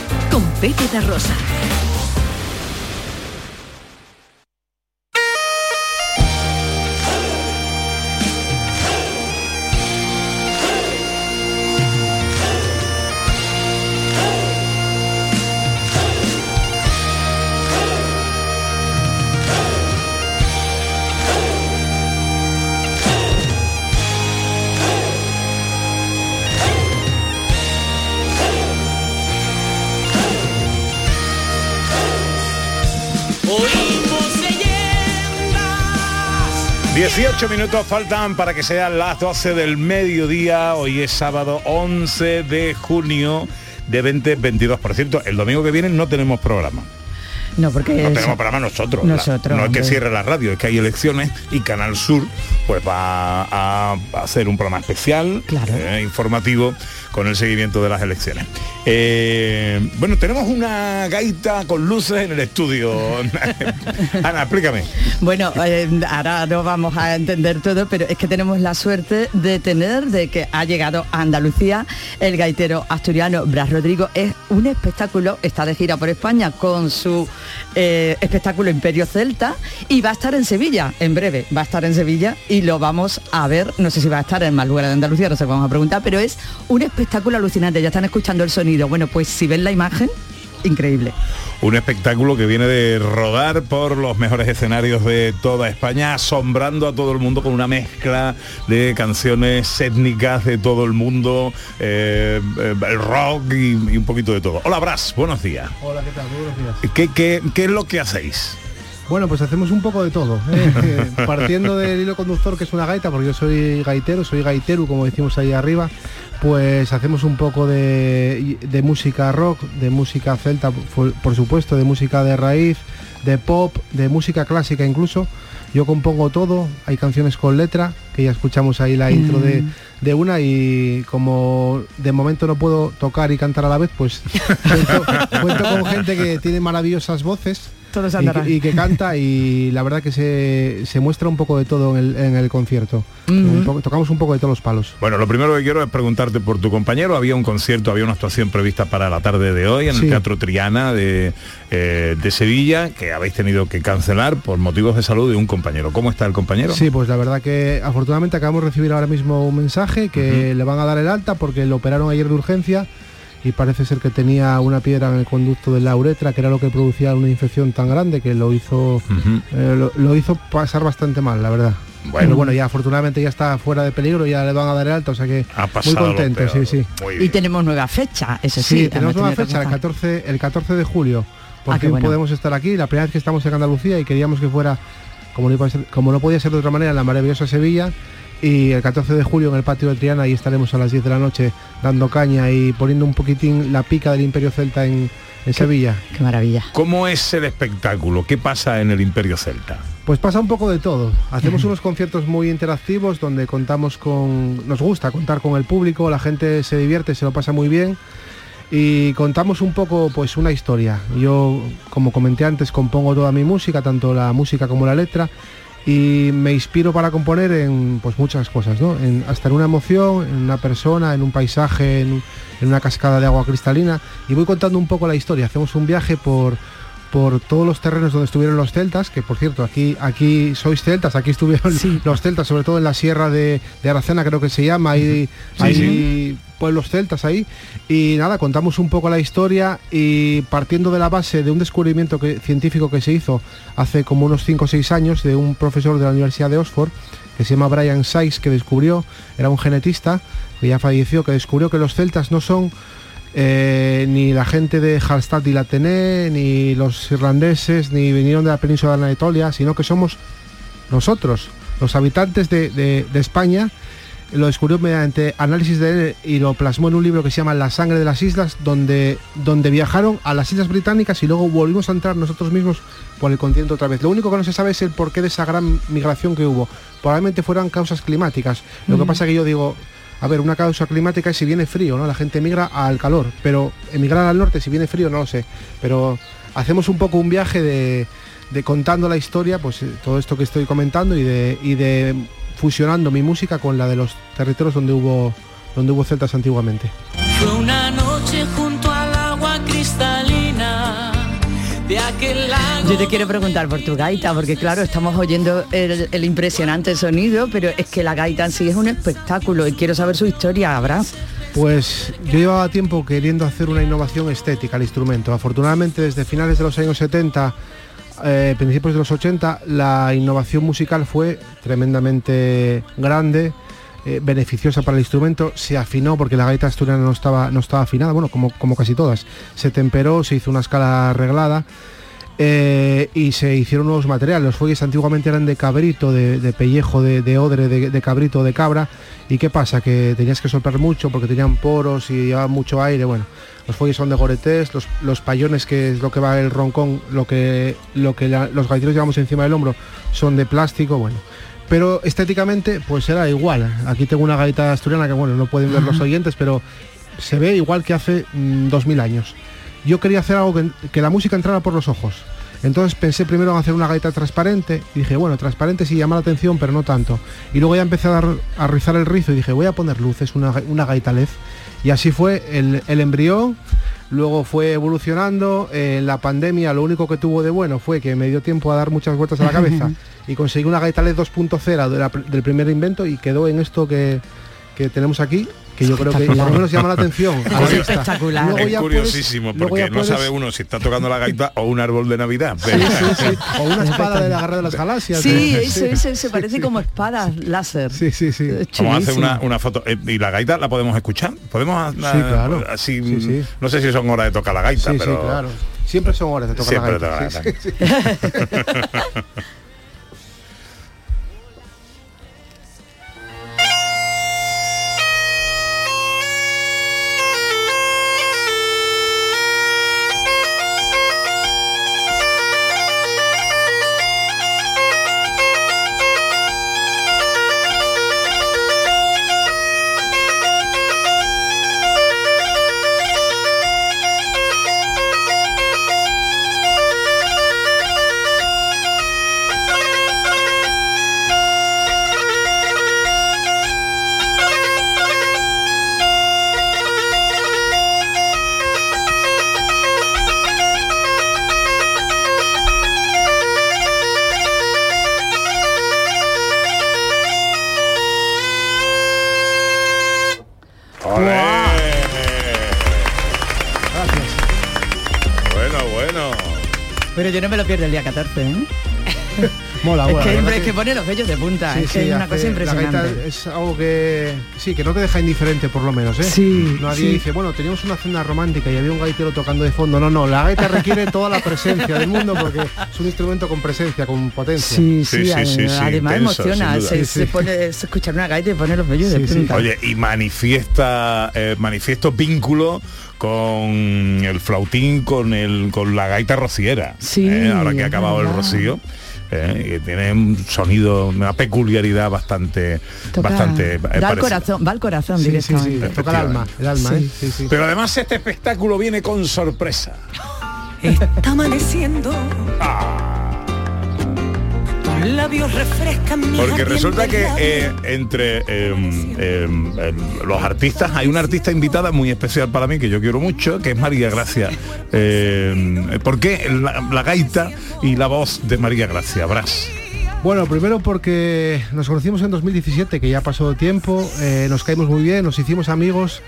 con Pepe Rosa. 18 minutos faltan para que sean las 12 del mediodía. Hoy es sábado 11 de junio de 20-22%. El domingo que viene no tenemos programa. No, porque No tenemos programa nosotros. La- Nosotros, no es que cierre la radio, es que hay elecciones y Canal Sur pues va a, hacer un programa especial, eh, informativo, con el seguimiento de las elecciones. Eh, bueno, tenemos una gaita con luces en el estudio. Ana, explícame. Bueno, eh, ahora no vamos a entender todo, pero es que tenemos la suerte de tener, de que ha llegado a Andalucía el gaitero asturiano Bras Rodrigo. Es un espectáculo, está de gira por España con su espectáculo Imperio Celta y va a estar en Sevilla, en breve, va a estar en Sevilla y lo vamos a ver, no sé si va a estar en más lugares de Andalucía, no sé, vamos a preguntar, pero es un espectáculo alucinante, ya están escuchando el sonido. Bueno, pues si ven la imagen, increíble. Un espectáculo que viene de rodar por los mejores escenarios de toda España, asombrando a todo el mundo con una mezcla de canciones étnicas de todo el mundo, eh, eh, el rock y, y un poquito de todo. Hola Bras, buenos días. Hola, ¿qué tal? Buenos días. ¿Qué, qué, qué es lo que hacéis? Bueno, pues hacemos un poco de todo. ¿eh? Eh, Partiendo del hilo conductor, que es una gaita, porque yo soy gaitero, soy gaitero, como decimos ahí arriba, pues hacemos un poco de, de música rock, de música celta, por, por supuesto, de música de raíz, de pop, de música clásica incluso. Yo compongo todo, hay canciones con letra, que ya escuchamos ahí la intro de, de una y como de momento no puedo tocar y cantar a la vez, pues cuento, cuento con gente que tiene maravillosas voces Todos y, que, y que canta y la verdad que se, se muestra un poco de todo en el, en el concierto. Tocamos un poco de todos los palos. Bueno, lo primero que quiero es preguntarte por tu compañero. Había un concierto, había una actuación prevista para la tarde de hoy en el. Teatro Triana de, eh, de Sevilla, que habéis tenido que cancelar por motivos de salud de un compañero. ¿Cómo está el compañero? Sí, pues la verdad que afortunadamente acabamos de recibir ahora mismo un mensaje que le van a dar el alta porque lo operaron ayer de urgencia y parece ser que tenía una piedra en el conducto de la uretra, que era lo que producía una infección tan grande que lo hizo eh, lo, lo hizo pasar bastante mal, la verdad. Bueno. Pero bueno, ya afortunadamente ya está fuera de peligro, ya le van a dar el alta, o sea que muy contento, sí, sí. Y tenemos nueva fecha, eso sí. Sí, tenemos nueva fecha, el avanzar. 14, el 14 de julio. Por Ah, qué fin bueno. podemos estar aquí, la primera vez que estamos en Andalucía y queríamos que fuera, como no, iba a ser- como no podía ser de otra manera, en la maravillosa Sevilla. Y el 14 de julio en el patio de Triana, ahí estaremos a las 10 de la noche dando caña y poniendo un poquitín la pica del Imperio Celta en, en Sevilla. Qué maravilla. ¿Cómo es el espectáculo? ¿Qué pasa en el Imperio Celta? Pues pasa un poco de todo. Hacemos unos conciertos muy interactivos donde contamos con... Nos gusta contar con el público, la gente se divierte, se lo pasa muy bien y contamos un poco pues una historia. Yo, como comenté antes, compongo toda mi música, tanto la música como la letra y me inspiro para componer en pues muchas cosas, ¿no? En, hasta en una emoción, en una persona, en un paisaje, en, en una cascada de agua cristalina y voy contando un poco la historia. Hacemos un viaje por por todos los terrenos donde estuvieron los celtas, que por cierto, aquí aquí sois celtas, aquí estuvieron los celtas, sobre todo en la sierra de, de Aracena, creo que se llama, Sí, hay sí. pueblos celtas ahí. Y nada, contamos un poco la historia y partiendo de la base de un descubrimiento que, científico que se hizo hace como unos 5 o 6 años de un profesor de la Universidad de Oxford, que se llama Brian Sykes, que descubrió, era un genetista, que ya falleció, que descubrió que los celtas no son eh, ni la gente de Hallstatt y Latené, ni los irlandeses, ni vinieron de la península de Anatolia, sino que somos nosotros, los habitantes de, de- de España, lo descubrió mediante análisis de ADN y lo plasmó en un libro que se llama La sangre de las islas, donde, donde viajaron a las islas británicas y luego volvimos a entrar nosotros mismos por el continente otra vez. Lo único que no se sabe es el porqué de esa gran migración que hubo. Probablemente fueran causas climáticas. Lo que pasa que yo digo, a ver, una causa climática es si viene frío, ¿no? La gente migra al calor, pero emigrar al norte si viene frío no lo sé. Pero hacemos un poco un viaje de, contando la historia, pues eh, todo esto que estoy comentando y de, fusionando mi música con la de los territorios donde hubo donde hubo celtas antiguamente. Yo te quiero preguntar por tu gaita, porque claro, estamos oyendo el, el impresionante sonido, pero es que la gaita en sí es un espectáculo y quiero saber su historia, Abrams. Pues yo llevaba tiempo queriendo hacer una innovación estética al instrumento. Afortunadamente desde finales de los años 70, eh, principios de los 80, la innovación musical fue tremendamente grande, eh, beneficiosa para el instrumento. Se afinó porque la gaita asturiana no estaba, no estaba afinada, bueno, como, como casi todas. Se temperó, se hizo una escala arreglada. eh, y se hicieron nuevos materiales. Los fuelles antiguamente eran de cabrito, de, pellejo, de, de odre, de, cabrito, de cabra. ¿Y qué pasa? Que tenías que soplar mucho porque tenían poros y llevaban mucho aire. Bueno, los fuelles son de goretés, los, los payones, que es lo que va el roncón, lo que, lo que los gaiteros llevamos encima del hombro, son de plástico, bueno. Pero estéticamente, pues era igual. Aquí tengo una gaita asturiana que, bueno, no pueden ver los oyentes, pero se ve igual que hace mm, 2000 años. Yo quería hacer algo que, que la música entrara por los ojos. Entonces pensé primero en hacer una gaita transparente y dije, bueno, transparente sí llama la atención, pero no tanto. Y luego ya empecé a, dar, a rizar el rizo y dije, voy a poner luces, una, una gaita LED. Y así fue el, el embrión, luego fue evolucionando. eh, En la pandemia lo único que tuvo de bueno fue que me dio tiempo a dar muchas vueltas a la cabeza y conseguí una gaita LED 2.0 de del primer invento y quedó en esto que, que tenemos aquí que yo creo que por lo menos llama la atención. a la Es espectacular. Luego es curiosísimo puedes- porque no sabe uno si está tocando la gaita o un árbol de Navidad. Sí, sí, sí. O una espada de la guerra de las galaxias. Sí, eso, eso, se parece como espadas láser. Sí, sí, sí. Vamos a hacer una, una foto. Eh, ¿Y la gaita la podemos escuchar? ¿Podemos? Sí, claro. Así, Sí, sí. No sé si son horas de tocar la gaita, Sí, pero... sí, claro. Siempre son horas de tocar Siempre la gaita. Pierdo el día 14, ¿eh? Mola, es mola, que, la es que pone los vellos de punta, Sí, es que sí, es una cosa La impresionante. gaita es algo que sí, que no te deja indiferente por lo menos, ¿eh? Sí, Nadie sí. dice, bueno, teníamos una cena romántica y había un gaitero tocando de fondo. No, no, la gaita requiere toda la presencia del mundo porque es un instrumento con presencia, con potencia. Sí, sí, ad- además emociona, se, se pone, se escucha una gaita y pone los vellos de punta. Oye, y manifiesta, eh, manifiesto vínculo con el flautín, con el con la gaita rociera. Sí, ¿eh? Ahora que ha acabado el rocío. ¿Eh? que tiene un sonido, una peculiaridad bastante, Toca- bastante eh, da al corazón, va al corazón Sí, directamente. sí, toca el alma, el alma, Sí. ¿eh? Sí, sí. Pero además este espectáculo viene con sorpresa. Está amaneciendo. Tus labios refrescan Porque resulta que eh, entre em, em, em, los artistas hay una artista invitada muy especial para mí que yo quiero mucho, que es María Gracia. Em, ¿Por qué la, la gaita y la voz de María Gracia? Brás. Bueno, primero porque nos conocimos en 2017, que ya pasó tiempo, eh, nos caímos muy bien, nos hicimos amigos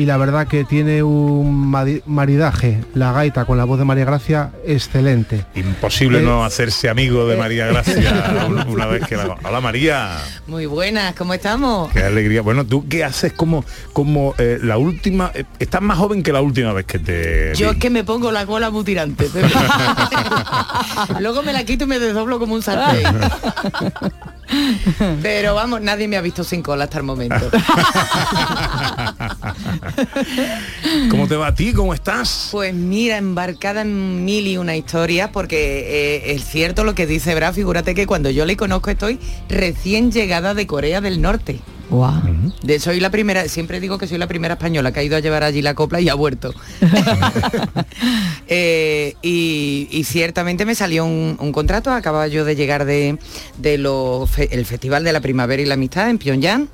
y la verdad que tiene un maridaje, la gaita con la voz de María Gracia, excelente. Imposible Eh, no hacerse amigo de María Gracia una- una vez que la... Hola María. Muy buenas, ¿cómo estamos? Qué alegría. Bueno, ¿tú qué haces como, como eh, la última... eh, estás más joven que la última vez que te... Yo es que me pongo la cola muy tirante. pero- Luego me la quito y me desdoblo como un sartén. Pero vamos, nadie me ha visto sin cola hasta el momento. ¿Cómo te va a ti? ¿Cómo estás? Pues mira, embarcada en mil y una historias, porque eh, es cierto lo que dice Bra, figúrate que cuando yo le conozco estoy recién llegada de Corea del Norte. Guau. De soy la primera, siempre digo que soy la primera española que ha ido a llevar allí la copla y ha vuelto. Eh, y, y ciertamente me salió un, un contrato, acababa yo de llegar de, de lo fe- el Festival de la Primavera y la Amistad en Pyongyang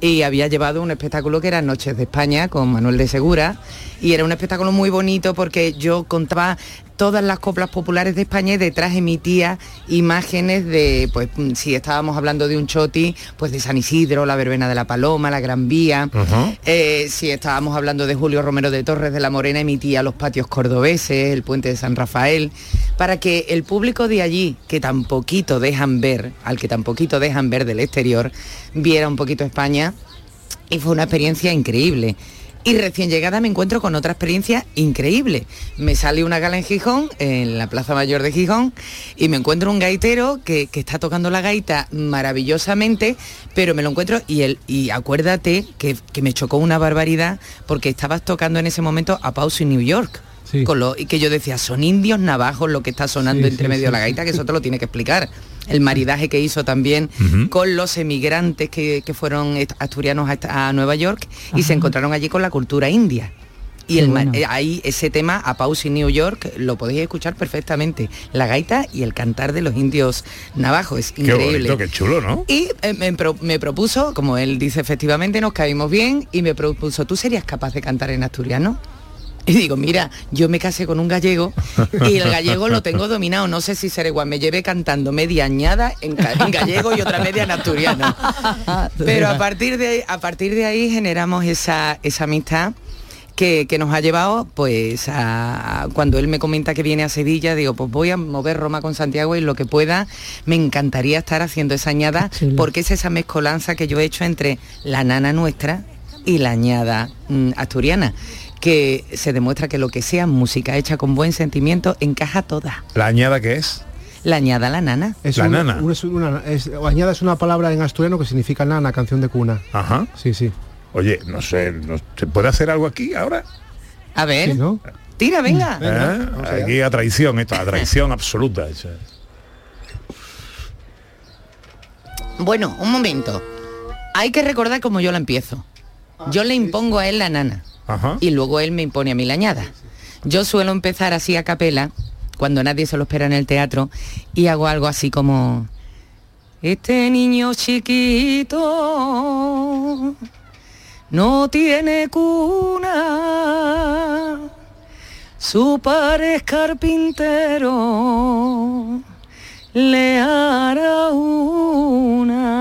y había llevado un espectáculo que era Noches de España con Manuel de Segura y era un espectáculo muy bonito porque yo contaba todas las coplas populares de España y detrás emitía imágenes de, pues mm, si estábamos hablando de un choti, pues de San Isidro, la verbena de la Paloma, la Gran Vía, eh, si estábamos hablando de Julio Romero de Torres de la Morena, emitía los patios cordobeses, el puente de San Rafael, para que el público de allí, que tan poquito dejan ver, al que tan poquito dejan ver del exterior, viera un poquito España. Y fue una experiencia increíble. Y recién llegada me encuentro con otra experiencia increíble. Me sale una gala en Gijón, en la Plaza Mayor de Gijón, y me encuentro un gaitero que, que está tocando la gaita maravillosamente, pero me lo encuentro y, el, y acuérdate que, que me chocó una barbaridad porque estabas tocando en ese momento a Pause en New York. Con lo, y que yo decía, son indios navajos lo que está sonando Sí, entre medio de la gaita, que eso te lo tiene que explicar. El maridaje que hizo también con los emigrantes que, que fueron asturianos a, a Nueva York y se encontraron allí con la cultura india. Y el, bueno. eh, ahí ese tema, a Pause in New York, lo podéis escuchar perfectamente. La gaita y el cantar de los indios navajos, es Qué increíble. bonito, qué chulo, ¿no? Y eh, me propuso, como él dice efectivamente, nos caímos bien y me propuso, ¿tú serías capaz de cantar en asturiano? Y digo, mira, yo me casé con un gallego y el gallego lo tengo dominado. No sé si será igual. Me llevé cantando media añada en, gallego y otra media en asturiano. Pero a partir de, a partir de ahí generamos esa, esa amistad que, que nos ha llevado pues a cuando él me comenta que viene a Sevilla, digo, pues voy a mover Roma con Santiago y lo que pueda, me encantaría estar haciendo esa añada porque es esa mezcolanza que yo he hecho entre la nana nuestra y la añada mm, asturiana que se demuestra que lo que sea música hecha con buen sentimiento encaja toda. ¿La añada qué es? La añada, la nana. Es La nana. una- es- añada es una palabra en asturiano que significa nana, canción de cuna. Ajá. Sí, sí. Oye, no sé, no- ¿se puede hacer algo aquí ahora? A ver, Sí, ¿no? tira, venga. ¿Eh? Aquí a traición, esto, a traición absoluta. Bueno, un momento. Hay que recordar cómo yo la empiezo. Yo le impongo a él la nana Y luego él me impone a mí la. Yo suelo empezar así a capela, cuando nadie se lo espera en el teatro, y hago algo así como... Este niño chiquito no tiene cuna, su padre carpintero, le hará una.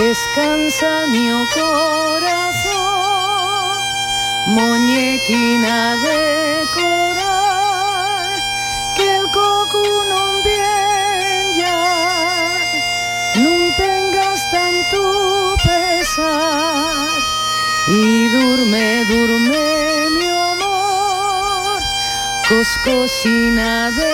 Descansa mi corazón, muñequina de coral, que el coco no bien ya, no tengas tanto pesar, y durme, durme mi amor, coscosina del topa,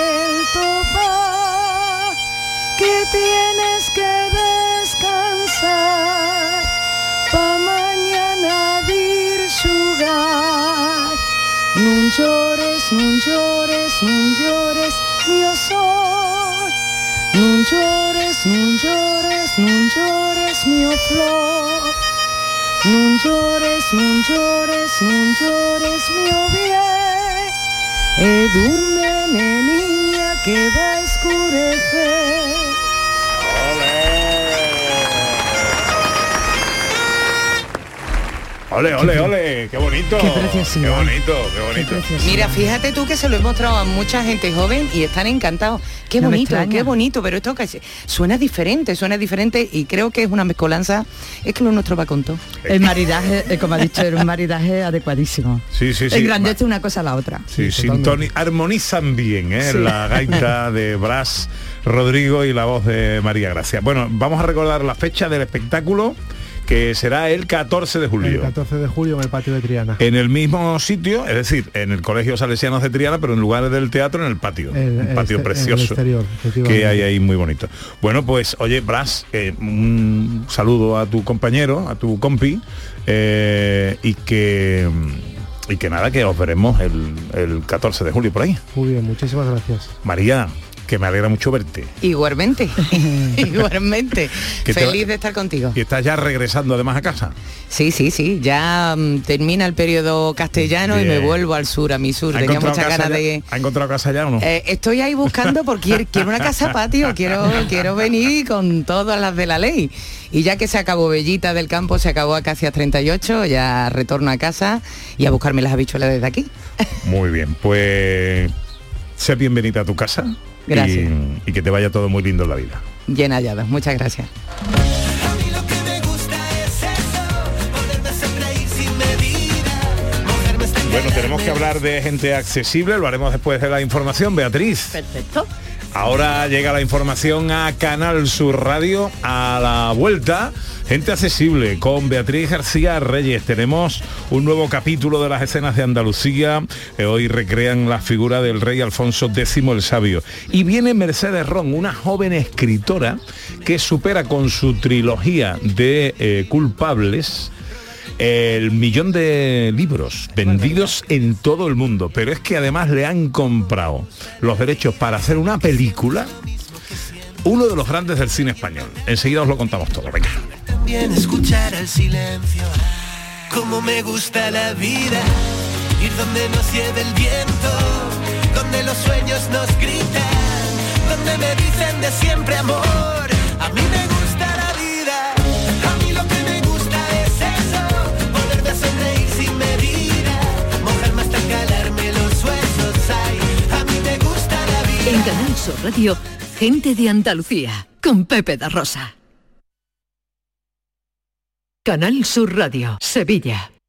preciosidad. Qué bonito, qué bonito. Mira, fíjate tú que se lo he mostrado a mucha gente joven y están encantados. Qué No bonito, qué bonito, pero esto que suena diferente, suena diferente y creo que es una mezcolanza, es que lo nuestro va con todo. El maridaje, eh, como ha dicho, era un maridaje adecuadísimo. Sí, sí, sí. Engrandece una cosa a la otra. Sí, sintoni- armonizan bien ¿eh? Sí. la gaita de Brás Rodrigo y la voz de María Gracia. Bueno, vamos a recordar la fecha del espectáculo que será el 14 de El julio. 14 de julio en el patio de Triana. En el mismo sitio, es decir, en el Colegio Salesianos de Triana, pero en lugar del teatro, en el patio. El- un el patio el precioso exterior, que hay ahí muy bonito. Bueno, pues, oye, Bras, eh, un saludo a tu compañero, a tu compi, eh, y que y que nada, que os veremos el, el 14 de julio por ahí. Muy bien, muchísimas gracias. María, que me alegra mucho verte. Igualmente, igualmente. Feliz va- de estar contigo. Y estás ya regresando además a casa. Sí, sí, sí, ya mm, termina el periodo castellano y me vuelvo al sur, a mi sur. ¿Ha Tenía muchas ganas ya? de... ¿Ha encontrado casa ya o no? Eh, estoy ahí buscando porque quiero, una casa patio, quiero, quiero venir con todas las de la ley. Y ya que se acabó Bellita del Campo, se acabó Acacias 38, ya retorno a casa y a buscarme las habichuelas desde aquí. Muy bien, pues sé bienvenida a tu casa. Gracias. Y, y que te vaya todo muy lindo en la vida. Llena hallada. Muchas gracias. Bueno, tenemos que hablar de gente accesible, lo haremos después de la información. Beatriz. Perfecto. Ahora llega la información a Canal Sur Radio a la vuelta. Gente accesible con Beatriz García Reyes. Tenemos un nuevo capítulo de las escenas de Andalucía. Hoy recrean la figura del rey Alfonso X el Sabio. Y viene Mercedes Ron, una joven escritora que supera con su trilogía de eh, culpables el millón de libros vendidos en todo el mundo, pero es que además le han comprado los derechos para hacer una película, uno de los grandes del cine español. Enseguida os lo contamos todo. Venga. también escuchar el silencio. Como me gusta la vida, ir donde nos lleve el viento, donde los sueños nos gritan, donde me dicen de siempre amor. A mí me gusta la vida, a mí lo que me gusta es eso, volver a sonreír sin medida, mojarme hasta calarme los huesos. Ay, a mí me gusta la vida. En Canal Sur Radio, gente de Andalucía, con Pepe da Rosa. Canal Sur Radio, Sevilla.